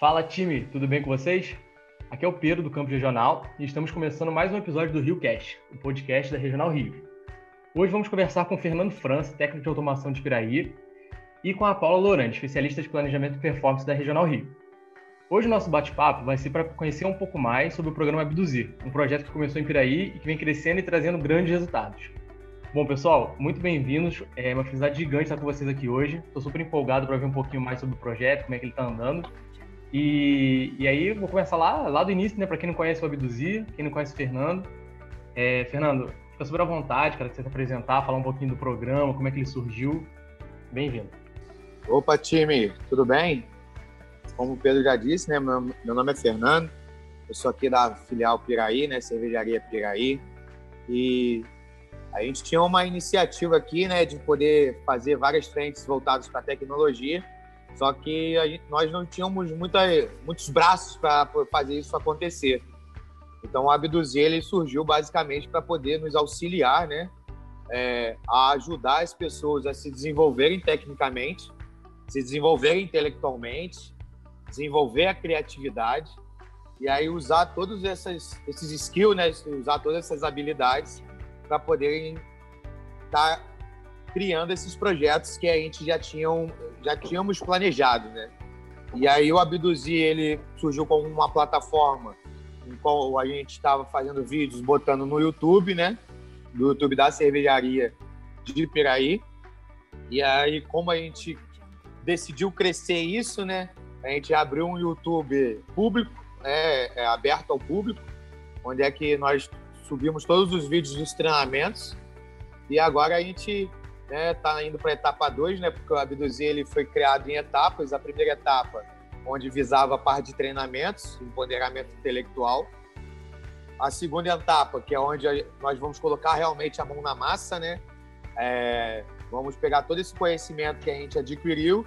Fala time, tudo bem com vocês? Aqui é o Pedro do Campo Regional e estamos começando mais um episódio do Rio Cast, o podcast da Regional Rio. Hoje vamos conversar com o Fernando França, técnico de automação de Piraí, e com a Paula Lorante, especialista de planejamento e performance da Regional Rio. Hoje o nosso bate-papo vai ser para conhecer um pouco mais sobre o programa Abduzir, um projeto que começou em Piraí e que vem crescendo e trazendo grandes resultados. Bom, pessoal, muito bem-vindos. É uma felicidade gigante estar com vocês aqui hoje. Estou super empolgado para ver um pouquinho mais sobre o projeto, como é que ele está andando e, e aí vou começar lá, lá do início, né? Para quem não conhece o Abduzir, quem não conhece o Fernando. É, Fernando, fica super à vontade, cara, que você se apresentar, falar um pouquinho do programa, como é que ele surgiu. Bem-vindo. Opa, time, tudo bem? Como o Pedro já disse, né? Meu, meu nome é Fernando, eu sou aqui da filial Piraí, né? Cervejaria Piraí. E a gente tinha uma iniciativa aqui, né, de poder fazer várias frentes voltadas para tecnologia só que gente, nós não tínhamos muita, muitos braços para fazer isso acontecer. Então, o Abduzir ele surgiu basicamente para poder nos auxiliar, né? É, a ajudar as pessoas a se desenvolverem tecnicamente, se desenvolverem intelectualmente, desenvolver a criatividade e aí usar todos essas, esses skills, né? Usar todas essas habilidades para poderem estar tá criando esses projetos que a gente já, tinham, já tínhamos planejado, né? E aí o Abduzir, ele surgiu como uma plataforma em qual a gente estava fazendo vídeos, botando no YouTube, né? Do YouTube da cervejaria de Piraí. E aí, como a gente decidiu crescer isso, né? A gente abriu um YouTube público, né? É aberto ao público, onde é que nós subimos todos os vídeos dos treinamentos. E agora a gente né? Tá indo para a etapa 2, né? Porque o Abduzir ele foi criado em etapas. A primeira etapa, onde visava a parte de treinamentos, empoderamento intelectual. A segunda etapa, que é onde nós vamos colocar realmente a mão na massa, né? É, vamos pegar todo esse conhecimento que a gente adquiriu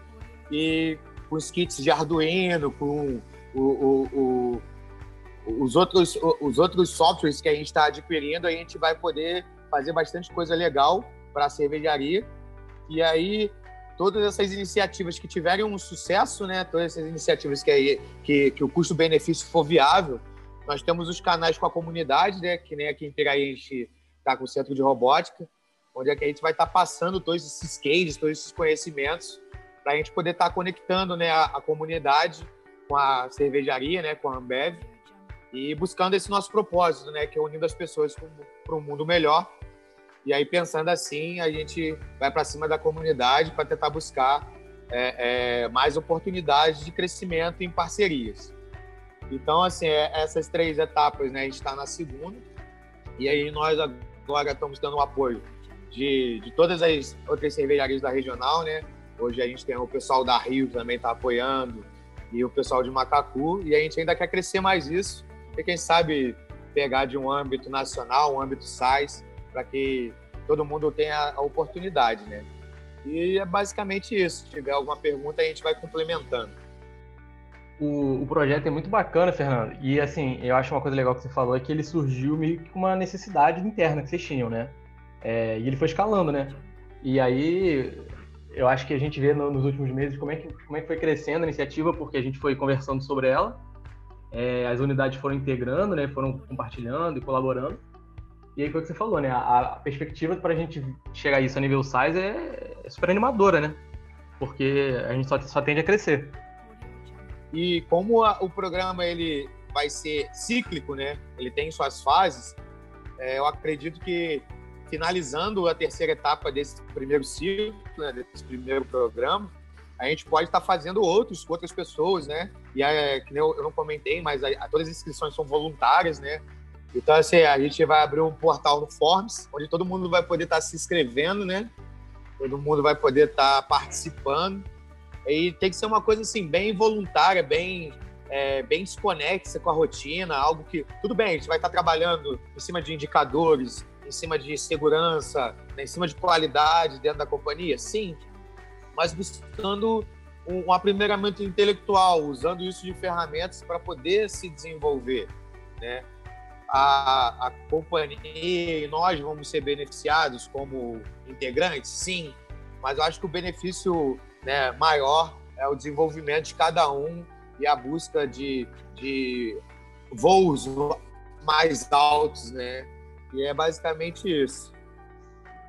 e com os kits de Arduino, com o, o, o, os, outros, os outros softwares que a gente está adquirindo, a gente vai poder fazer bastante coisa legal para a cervejaria. E aí, todas essas iniciativas que tiverem um sucesso, né, todas essas iniciativas que, que, que o custo-benefício for viável, nós temos os canais com a comunidade, né, que nem aqui em Piraí a gente está com o Centro de Robótica, onde é que a gente vai estar tá passando todos esses cases, todos esses conhecimentos, para a gente poder estar tá conectando né, a, a, comunidade com a cervejaria, né, com a Ambev, e buscando esse nosso propósito, né, que é unindo as pessoas para um mundo melhor e aí, pensando assim, a gente vai para cima da comunidade para tentar buscar é, é, mais oportunidades de crescimento em parcerias. Então, assim, é, essas três etapas, né, a gente está na segunda, e aí nós agora estamos dando o apoio de, de todas as outras cervejarias da regional, né? Hoje a gente tem o pessoal da Rio também está apoiando, e o pessoal de Macacu, e a gente ainda quer crescer mais isso, e quem sabe pegar de um âmbito nacional, um âmbito SAIS, para que todo mundo tenha a oportunidade, né? E é basicamente isso. Se tiver alguma pergunta, a gente vai complementando. O, o, projeto é muito bacana, Fernando. E assim, eu acho uma coisa legal que você falou é que ele surgiu meio que com uma necessidade interna que vocês tinham, né? É, e ele foi escalando, né? E aí eu acho que a gente vê no, nos últimos meses como é, que, como é que foi crescendo a iniciativa, porque a gente foi conversando sobre ela, é, as unidades foram integrando, né? Foram compartilhando e colaborando. E aí foi o que você falou, né? A, a perspectiva para a gente chegar a isso a nível size é, é super animadora, né? Porque a gente só, só tende a crescer. E como a, o programa ele vai ser cíclico, né? Ele tem suas fases. É, eu acredito que finalizando a terceira etapa desse primeiro ciclo, né, desse primeiro programa, a gente pode estar fazendo outros com outras pessoas, né? E é, que eu, eu não comentei, mas a, a, todas as inscrições são voluntárias, né? Então, assim, a gente vai abrir um portal no Forms, onde todo mundo vai poder estar se inscrevendo, né? Todo mundo vai poder estar participando. E tem que ser uma coisa, assim, bem voluntária, bem, é, bem desconexa com a rotina, algo que... Tudo bem, a gente vai estar trabalhando em cima de indicadores, em cima de segurança, né, em cima de qualidade dentro da companhia, sim, mas buscando um, um aprimoramento intelectual, usando isso de ferramentas para poder se desenvolver, né? A, a companhia e nós vamos ser beneficiados como integrantes? Sim, mas eu acho que o benefício né, maior é o desenvolvimento de cada um e a busca de, de voos mais altos, né? E é basicamente isso.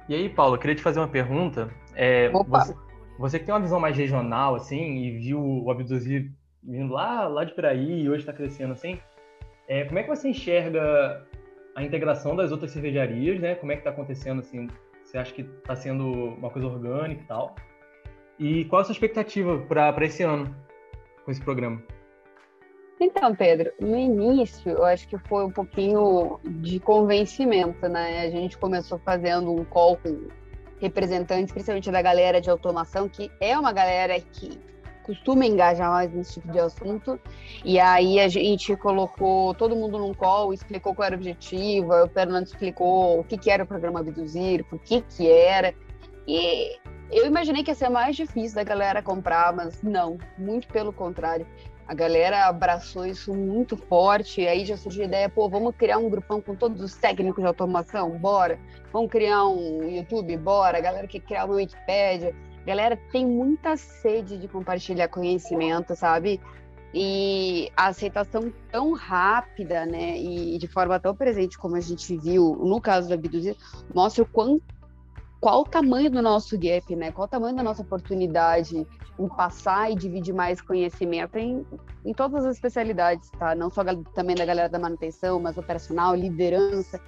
E aí, Paulo, eu queria te fazer uma pergunta. É, você, você, que tem uma visão mais regional, assim, e viu o Abduzir vindo lá, lá de Piraí e hoje está crescendo assim, é, como é que você enxerga a integração das outras cervejarias, né? Como é que está acontecendo, assim? Você acha que está sendo uma coisa orgânica e tal? E qual a sua expectativa para esse ano com esse programa? Então, Pedro, no início eu acho que foi um pouquinho de convencimento, né? A gente começou fazendo um call com representantes, principalmente da galera de automação, que é uma galera que costuma engajar mais nesse tipo de assunto. E aí a gente colocou todo mundo num call, explicou qual era o objetivo, o Fernando explicou o que, que era o programa Abduzir, por que que era. E eu imaginei que ia ser mais difícil da galera comprar, mas não, muito pelo contrário. A galera abraçou isso muito forte, e aí já surgiu a ideia, pô, vamos criar um grupão com todos os técnicos de automação? Bora! Vamos criar um YouTube? Bora! A galera quer criar uma Wikipédia. Galera tem muita sede de compartilhar conhecimento, sabe? E a aceitação tão rápida, né, e de forma tão presente como a gente viu no caso da Abduzir, mostra o quanto qual o tamanho do nosso gap, né? Qual o tamanho da nossa oportunidade em passar e dividir mais conhecimento em, em todas as especialidades, tá? Não só também da galera da manutenção, mas operacional, liderança.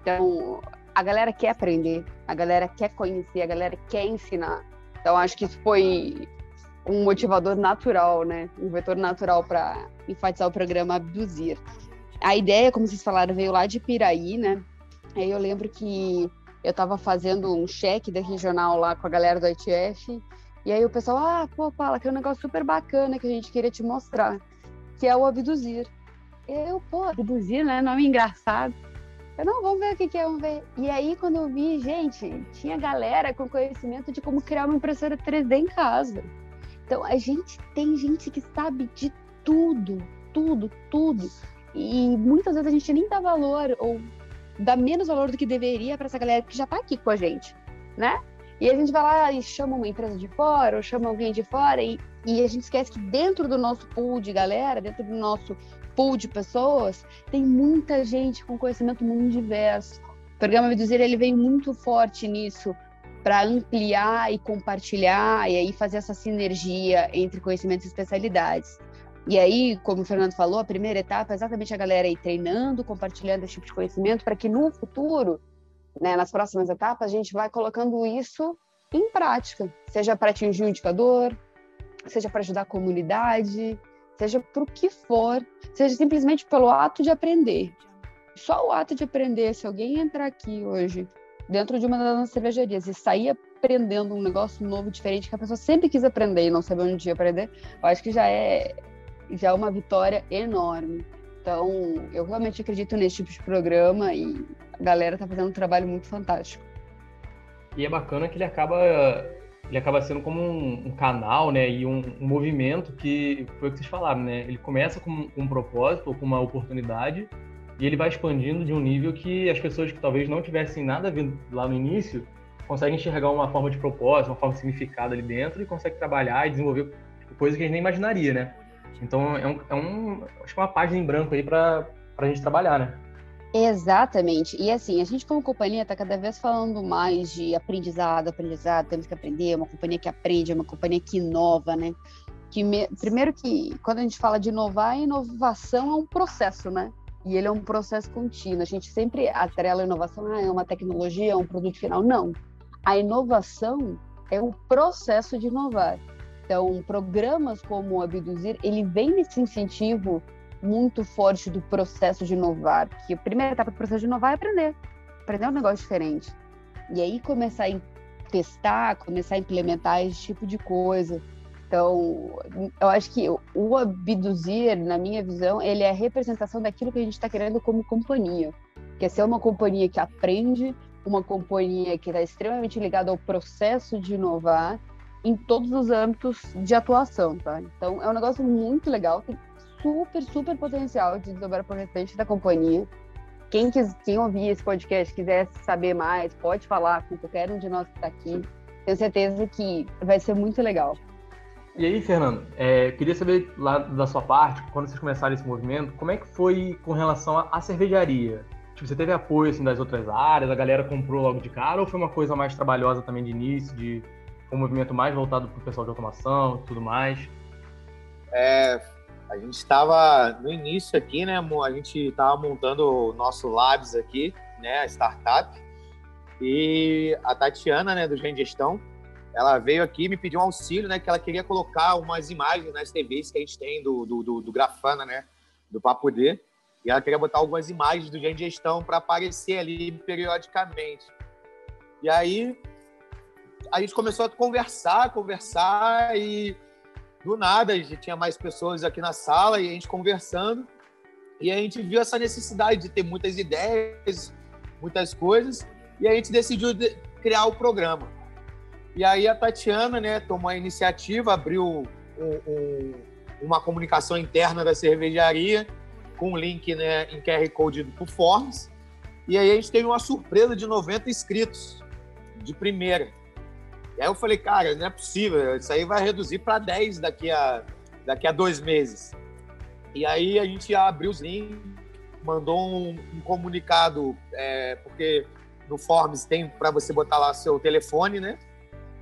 Então, a galera quer aprender, a galera quer conhecer, a galera quer ensinar. Então, acho que isso foi um motivador natural, né? Um vetor natural para enfatizar o programa Abduzir. A ideia, como vocês falaram, veio lá de Piraí, né? Aí eu lembro que eu estava fazendo um cheque da regional lá com a galera do ITF, e aí o pessoal, ah, pô, fala que é um negócio super bacana que a gente queria te mostrar, que é o abduzir. Eu, pô, abduzir, né? Nome engraçado. Eu, não, vamos ver o que, que é, vamos ver. E aí, quando eu vi, gente, tinha galera com conhecimento de como criar uma impressora 3D em casa. Então, a gente tem gente que sabe de tudo, tudo, tudo. E muitas vezes a gente nem dá valor ou dá menos valor do que deveria para essa galera que já está aqui com a gente, né? E a gente vai lá e chama uma empresa de fora, ou chama alguém de fora, e, e a gente esquece que dentro do nosso pool de galera, dentro do nosso pool de pessoas, tem muita gente com conhecimento muito diverso. O programa Reduzir, ele vem muito forte nisso, para ampliar e compartilhar, e aí fazer essa sinergia entre conhecimentos e especialidades. E aí, como o Fernando falou, a primeira etapa é exatamente a galera aí treinando, compartilhando esse tipo de conhecimento, para que no futuro, né, nas próximas etapas, a gente vai colocando isso em prática, seja para atingir um indicador, seja para ajudar a comunidade, seja o que for, seja simplesmente pelo ato de aprender. Só o ato de aprender, se alguém entrar aqui hoje, dentro de uma das nossas cervejarias, e sair aprendendo um negócio novo, diferente, que a pessoa sempre quis aprender e não sabe onde ia aprender, eu acho que já é já é uma vitória enorme. Então, eu realmente acredito nesse tipo de programa e a galera está fazendo um trabalho muito fantástico. E é bacana que ele acaba ele acaba sendo como um, um canal, né, e um, um, movimento que foi o que vocês falaram, né? Ele começa com um propósito ou com uma oportunidade e ele vai expandindo de um nível que as pessoas que talvez não tivessem nada vindo lá no início conseguem enxergar uma forma de propósito, uma forma de significado ali dentro e conseguem trabalhar e desenvolver tipo, coisas que a gente nem imaginaria, né? Então é um, é um acho que é uma página em branco aí para a gente trabalhar, né? Exatamente. E assim, a gente como companhia está cada vez falando mais de aprendizado, aprendizado, temos que aprender, é uma companhia que aprende, é uma companhia que inova, né? Que me... Primeiro que quando a gente fala de inovar, inovação é um processo, né? E ele é um processo contínuo. A gente sempre atrela a inovação, ah, é uma tecnologia, é um produto final. Não. A inovação é o processo de inovar. Então, programas como o Abduzir, ele vem nesse incentivo muito forte do processo de inovar, que a primeira etapa do processo de inovar é aprender, aprender um negócio diferente. E aí começar a testar, começar a implementar esse tipo de coisa. Então, eu acho que o Abduzir, na minha visão, ele é a representação daquilo que a gente está querendo como companhia, que é ser uma companhia que aprende, uma companhia que está extremamente ligada ao processo de inovar em todos os âmbitos de atuação, tá? Então é um negócio muito legal, tem super, super potencial de desdobrar para o restante da companhia. Quem, quis, quem ouvir esse podcast quiser saber mais, pode falar com qualquer um de nós que está aqui. Tenho certeza que vai ser muito legal. E aí, Fernando, é, queria saber lá da sua parte, quando vocês começaram esse movimento, como é que foi com relação à cervejaria? Tipo, você teve apoio assim, das outras áreas, a galera comprou logo de cara, ou foi uma coisa mais trabalhosa também de início, de um movimento mais voltado para o pessoal de automação e tudo mais? É, a gente estava no início aqui, né? A gente estava montando o nosso Labs aqui, né? A startup. E a Tatiana, né, do Gen Gestão, ela veio aqui me pediu um auxílio, né? Que ela queria colocar umas imagens nas TVs que a gente tem do, do, do, do Grafana, né? Do Papo D. E ela queria botar algumas imagens do Gen Gestão para aparecer ali periodicamente. E aí a gente começou a conversar, conversar e do nada a gente tinha mais pessoas aqui na sala e a gente conversando e a gente viu essa necessidade de ter muitas ideias, muitas coisas e a gente decidiu criar o programa. E aí a Tatiana, né, tomou a iniciativa, abriu um, um, uma comunicação interna da cervejaria com um link né, em QR Code do Forms. E aí a gente teve uma surpresa de 90 inscritos de primeira. E aí eu falei, cara, não é possível, isso aí vai reduzir para 10 daqui a, daqui a dois meses. E aí a gente abriu os links, mandou um, um comunicado, é, porque no Forms tem para você botar lá seu telefone, né?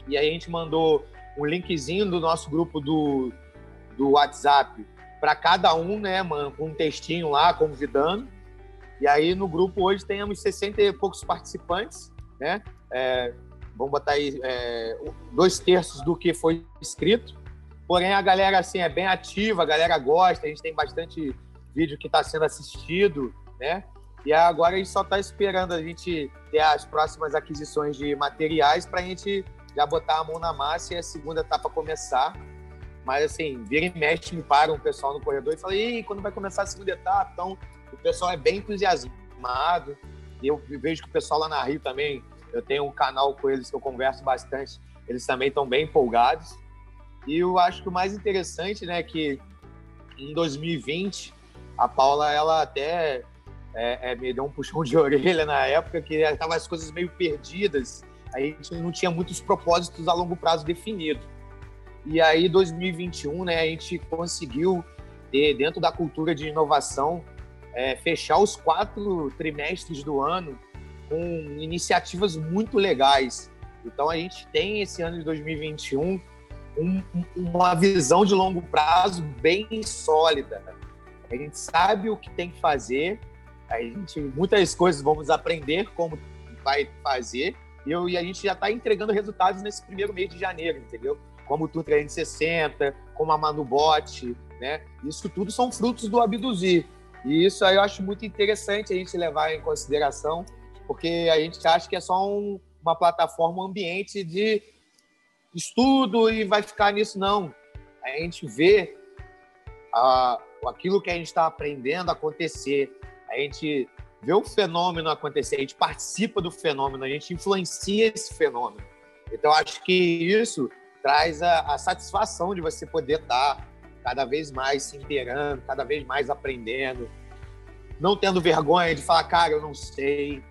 E aí a gente mandou um linkzinho do nosso grupo do, do WhatsApp para cada um, né, mano, com um textinho lá convidando. E aí no grupo hoje temos 60 e poucos participantes, né? É, vamos botar aí é, dois terços do que foi escrito. Porém, a galera assim é bem ativa, a galera gosta, a gente tem bastante vídeo que está sendo assistido, né? E agora a gente só está esperando a gente ter as próximas aquisições de materiais para a gente já botar a mão na massa e a segunda etapa começar. Mas assim, vira e mexe, me para um pessoal no corredor e fala, e quando vai começar a segunda etapa? Então, o pessoal é bem entusiasmado. E eu vejo que o pessoal lá na Rio também, eu tenho um canal com eles que eu converso bastante, eles também estão bem empolgados. E eu acho que o mais interessante, né, que em 2020, a Paula, ela até é, é, me deu um puxão de orelha na época, que estavam as coisas meio perdidas a gente não tinha muitos propósitos a longo prazo definidos. E aí, 2021, né, a gente conseguiu ter, dentro da cultura de inovação, é, fechar os quatro trimestres do ano com iniciativas muito legais. Então, a gente tem esse ano de 2021 um, uma visão de longo prazo bem sólida. A gente sabe o que tem que fazer, a gente muitas coisas vamos aprender como vai fazer e, eu, e a gente já está entregando resultados nesse primeiro mês de janeiro, entendeu? Como o Tour 360, como a Manubot, né? Isso tudo são frutos do Abduzir. E isso aí eu acho muito interessante a gente levar em consideração, porque a gente acha que é só um, uma plataforma, um ambiente de estudo e vai ficar nisso, não. A gente vê a, aquilo que a gente está aprendendo acontecer. A gente vê o fenômeno acontecer, a gente participa do fenômeno, a gente influencia esse fenômeno. Então, acho que isso traz a, a satisfação de você poder estar cada vez mais se inteirando, cada vez mais aprendendo, não tendo vergonha de falar, cara, eu não sei.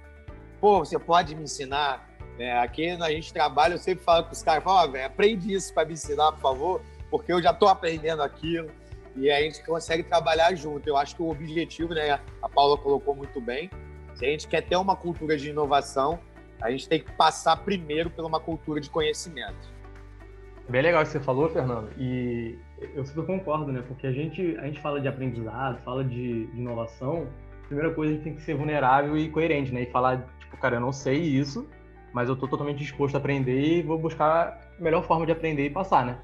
Pô, você pode me ensinar? É, aqui a gente trabalha, eu sempre falo para os caras, oh, aprende isso para me ensinar, por favor, porque eu já estou aprendendo aquilo e a gente consegue trabalhar junto. Eu acho que o objetivo, né, a Paula colocou muito bem, se a gente quer ter uma cultura de inovação, a gente tem que passar primeiro por uma cultura de conhecimento. Bem legal o que você falou, Fernando, e eu super concordo, né? Porque a gente, a gente fala de aprendizado, fala de, de inovação, primeira coisa a gente tem que ser vulnerável e coerente, né? E falar, tipo, cara, eu não sei isso, mas eu estou totalmente disposto a aprender e vou buscar a melhor forma de aprender e passar, né?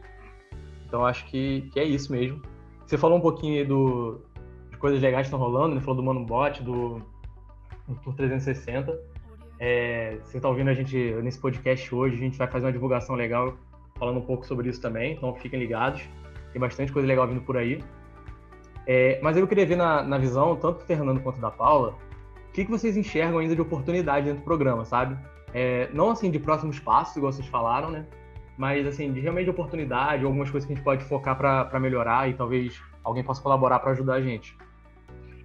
Então acho que, que é isso mesmo. Você falou um pouquinho aí do, de coisas legais que estão rolando, né? Falou do Manubot, do, do Tour 360. É, você está ouvindo a gente nesse podcast hoje, a gente vai fazer uma divulgação legal falando um pouco sobre isso também, então fiquem ligados. Tem bastante coisa legal vindo por aí. É, mas eu queria ver na, na visão, tanto do Fernando quanto da Paula, o que, que vocês enxergam ainda de oportunidade dentro do programa, sabe? É, não assim de próximos passos, igual vocês falaram, né? mas assim, de realmente oportunidade, algumas coisas que a gente pode focar para melhorar e talvez alguém possa colaborar para ajudar a gente.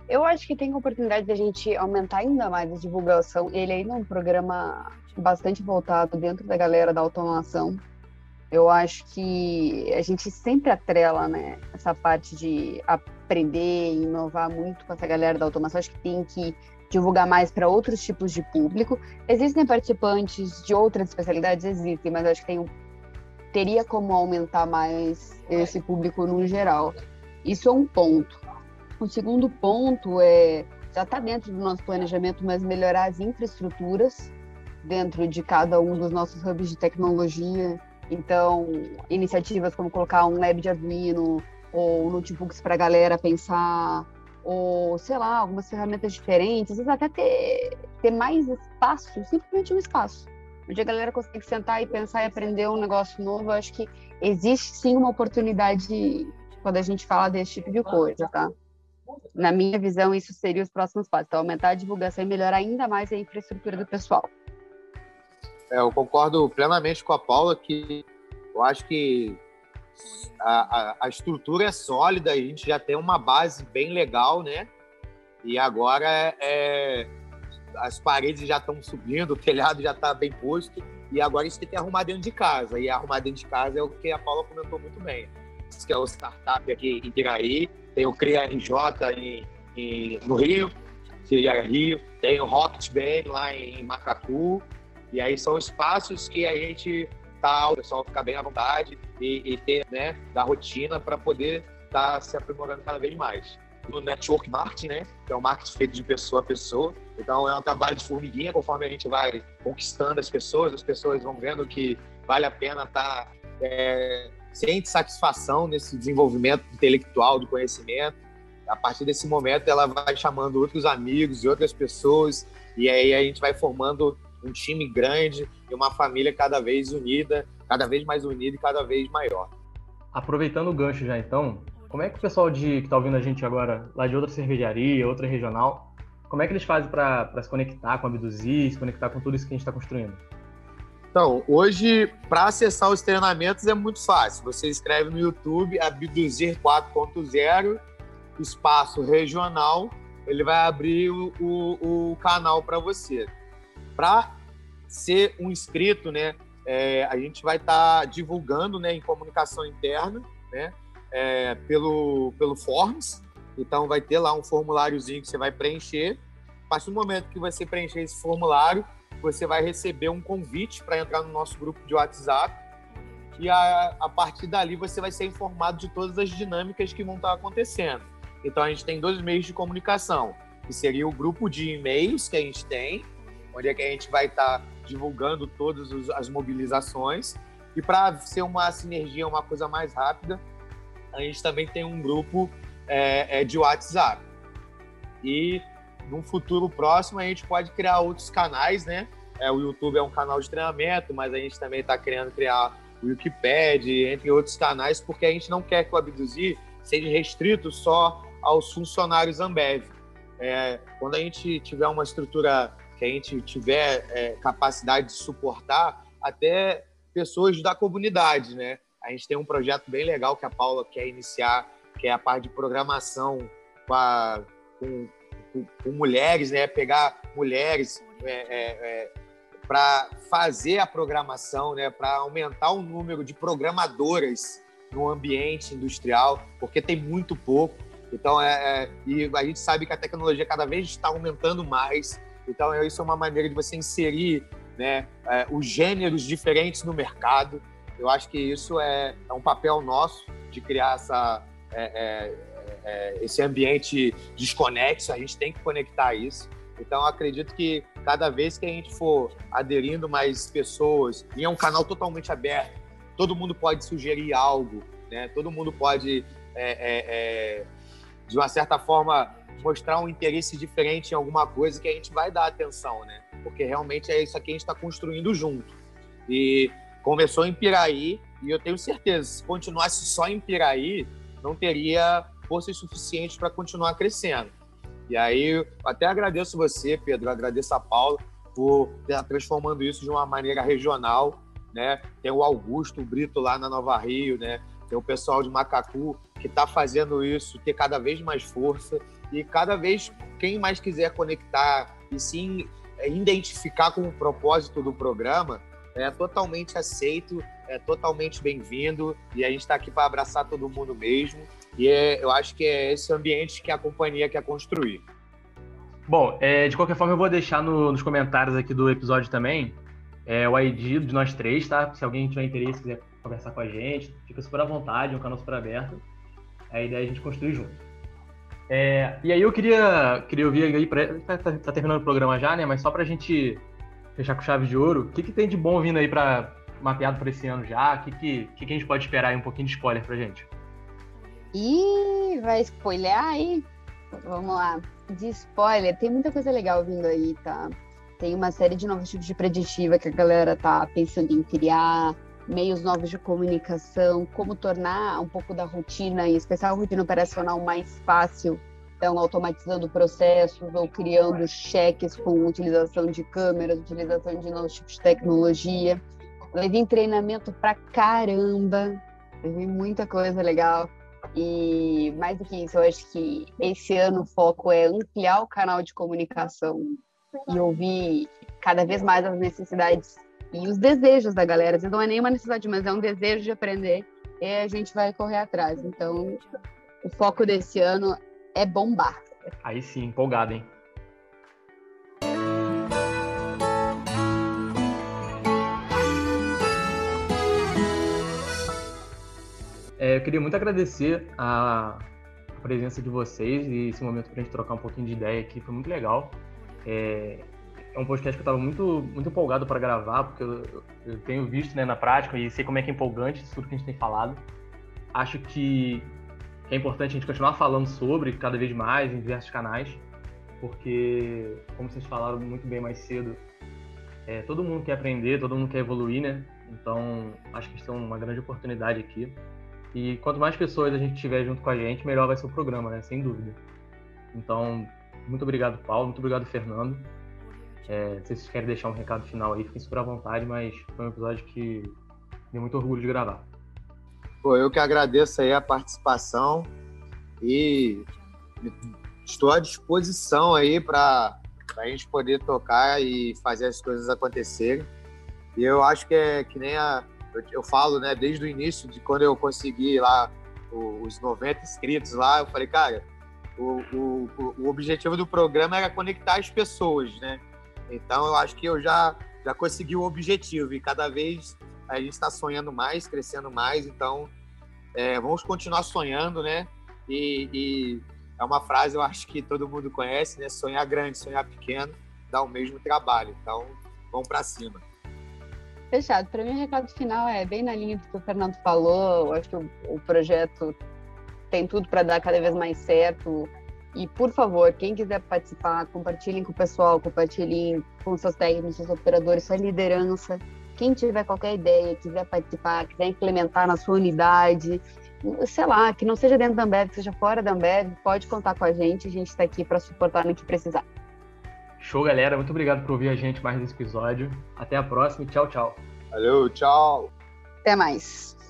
Eu acho que tem oportunidade de a gente aumentar ainda mais a divulgação. Ele ainda é um programa bastante voltado dentro da galera da automação. Eu acho que a gente sempre atrela, né, essa parte de aprender e inovar muito com essa galera da automação. Acho que tem que divulgar mais para outros tipos de público. Existem participantes de outras especialidades? Existem, mas acho que tem, teria como aumentar mais esse público no geral. Isso é um ponto. O segundo ponto é já está dentro do nosso planejamento, mas melhorar as infraestruturas dentro de cada um dos nossos hubs de tecnologia. Então, iniciativas como colocar um lab de Arduino ou notebooks para a galera pensar, ou sei lá, algumas ferramentas diferentes, às vezes até ter, ter mais espaço, simplesmente um espaço, onde a galera consegue sentar e pensar e aprender um negócio novo. Eu acho que existe sim uma oportunidade quando a gente fala desse tipo de coisa, tá? Na minha visão, isso seria os próximos passos. Então, aumentar a divulgação e melhorar ainda mais a infraestrutura do pessoal. É, eu concordo plenamente com a Paula que eu acho que a, a, a, estrutura é sólida, a gente já tem uma base bem legal, né? E agora é, é as paredes já estão subindo, o telhado já está bem posto, e agora a gente tem que arrumar dentro de casa. E arrumar dentro de casa é o que a Paula comentou muito bem. Isso que é o startup aqui em Piraí, tem o CRIA RJ em, em, no Rio, Rio, tem o Rocket Band lá em Macacu, e aí são espaços que a gente o pessoal ficar bem à vontade e, e ter, né, da rotina para poder estar tá se aprimorando cada vez mais. No network marketing, né, que é o marketing feito de pessoa a pessoa, então é um trabalho de formiguinha, conforme a gente vai conquistando as pessoas, as pessoas vão vendo que vale a pena estar tá, é, sente satisfação nesse desenvolvimento intelectual do conhecimento. A partir desse momento, ela vai chamando outros amigos e outras pessoas, e aí a gente vai formando um time grande e uma família cada vez unida, cada vez mais unida e cada vez maior. Aproveitando o gancho já então, como é que o pessoal de, que está ouvindo a gente agora, lá de outra cervejaria, outra regional, como é que eles fazem para se conectar com a Abduzir, se conectar com tudo isso que a gente está construindo? Então, hoje, para acessar os treinamentos é muito fácil. Você escreve no YouTube Abduzir 4.0, espaço regional, ele vai abrir o, o, o canal para você. Para ser um inscrito, né, é, a gente vai estar tá divulgando né, em comunicação interna, né, é, pelo, pelo Forms. Então, vai ter lá um formuláriozinho que você vai preencher. A partir do momento que você preencher esse formulário, você vai receber um convite para entrar no nosso grupo de WhatsApp e a, a, partir dali você vai ser informado de todas as dinâmicas que vão estar acontecendo. Então a gente tem dois meios de comunicação, que seria o grupo de e-mails que a gente tem, onde é que a gente vai estar divulgando todas as mobilizações. E para ser uma sinergia, uma coisa mais rápida, a gente também tem um grupo é, é de WhatsApp. E num futuro próximo a gente pode criar outros canais, né? É, o YouTube é um canal de treinamento, mas a gente também está querendo criar o Wikipedia, entre outros canais, porque a gente não quer que o Abduzir seja restrito só aos funcionários Ambev. É, quando a gente tiver uma estrutura a gente tiver é, capacidade de suportar, até pessoas da comunidade, né? A gente tem um projeto bem legal que a Paula quer iniciar, que é a parte de programação com, a, com com, com mulheres, né? Pegar mulheres é, é, é para fazer a programação, né? Para aumentar o número de programadoras no ambiente industrial, porque tem muito pouco. Então, é, é, e a gente sabe que a tecnologia cada vez está aumentando mais. Então, isso é uma maneira de você inserir né, é, os gêneros diferentes no mercado. Eu acho que isso é, é um papel nosso de criar essa, é, é é, esse ambiente desconexo, a gente tem que conectar isso. Então, acredito que cada vez que a gente for aderindo mais pessoas, e é um canal totalmente aberto, todo mundo pode sugerir algo, né? todo mundo pode, é, é, é, de uma certa forma, mostrar um interesse diferente em alguma coisa que a gente vai dar atenção, né? porque realmente é isso aqui que a gente está construindo junto. E começou em Piraí, e eu tenho certeza, se continuasse só em Piraí, não teria forças suficientes para continuar crescendo. E aí, até agradeço você, Pedro, agradeço a Paula por estar transformando isso de uma maneira regional, né? Tem o Augusto, o Brito lá na Nova Rio, né? Tem o pessoal de Macacu que está fazendo isso ter cada vez mais força e cada vez quem mais quiser conectar e sim é, identificar com o propósito do programa é totalmente aceito é totalmente bem-vindo e a gente está aqui para abraçar todo mundo mesmo. E é, eu acho que é esse ambiente que a companhia quer construir. Bom, é, de qualquer forma, eu vou deixar no, nos comentários aqui do episódio também é, o ID de nós três, tá? Se alguém tiver interesse, quiser conversar com a gente, fica super à vontade, é um canal super aberto. A ideia é a gente construir junto. É, e aí eu queria, queria ouvir aí, pra, tá, tá, tá, terminando o programa já, né? Mas só pra gente fechar com chave de ouro, o que, que tem de bom vindo aí para mapeado para esse ano já? O que, que, que, que a gente pode esperar aí? Um pouquinho de spoiler pra gente. Ih, vai spoiler aí? Vamos lá. De spoiler, tem muita coisa legal vindo aí, tá? Tem uma série de novos tipos de preditiva que a galera tá pensando em criar, meios novos de comunicação, como tornar um pouco da rotina, em especial a rotina operacional, mais fácil. Então, automatizando processos ou criando cheques com utilização de câmeras, utilização de novos tipos de tecnologia. Levei treinamento pra caramba, levei muita coisa legal. E mais do que isso, eu acho que esse ano o foco é ampliar o canal de comunicação e ouvir cada vez mais as necessidades e os desejos da galera. Não é nenhuma necessidade, mas é um desejo de aprender e a gente vai correr atrás. Então, o foco desse ano é bombar. Aí sim, empolgado, hein? É, eu queria muito agradecer a presença de vocês e esse momento para a gente trocar um pouquinho de ideia aqui, foi muito legal. É, é um podcast que eu estava muito, muito empolgado para gravar, porque eu, eu, tenho visto né, na prática e sei como é que é empolgante tudo que a gente tem falado. Acho que, que é importante a gente continuar falando sobre cada vez mais em diversos canais, porque, como vocês falaram muito bem mais cedo, é, todo mundo quer aprender, todo mundo quer evoluir, né? Então, acho que isso é uma grande oportunidade aqui. E quanto mais pessoas a gente tiver junto com a gente, melhor vai ser o programa, né? Sem dúvida. Então, muito obrigado, Paulo. Muito obrigado, Fernando. É, se vocês querem deixar um recado final aí, fiquem super à vontade, mas foi um episódio que deu muito orgulho de gravar. Pô, eu que agradeço aí a participação e estou à disposição aí para a gente poder tocar e fazer as coisas acontecerem. E eu acho que é que nem a, eu, eu, falo, né, desde o início, de quando eu consegui lá os 90 inscritos lá, eu falei, cara, o, o, o objetivo do programa era conectar as pessoas, né? Então eu acho que eu já, já consegui o objetivo e cada vez a gente está sonhando mais, crescendo mais, então é, vamos continuar sonhando, né? E, e, é uma frase eu acho que todo mundo conhece, né? Sonhar grande, sonhar pequeno, dá o mesmo trabalho. Então vamos para cima. Fechado. Para mim, o recado final é bem na linha do que o Fernando falou. Eu acho que o, o projeto tem tudo para dar cada vez mais certo. E, por favor, quem quiser participar, compartilhem com o pessoal, compartilhem com seus técnicos, seus operadores, sua liderança. Quem tiver qualquer ideia, quiser participar, quiser implementar na sua unidade, sei lá, que não seja dentro da Ambev, que seja fora da Ambev, pode contar com a gente. A gente está aqui para suportar no que precisar. Show, galera. Muito obrigado por ouvir a gente mais nesse episódio. Até a próxima e tchau, tchau. Valeu, tchau. Até mais.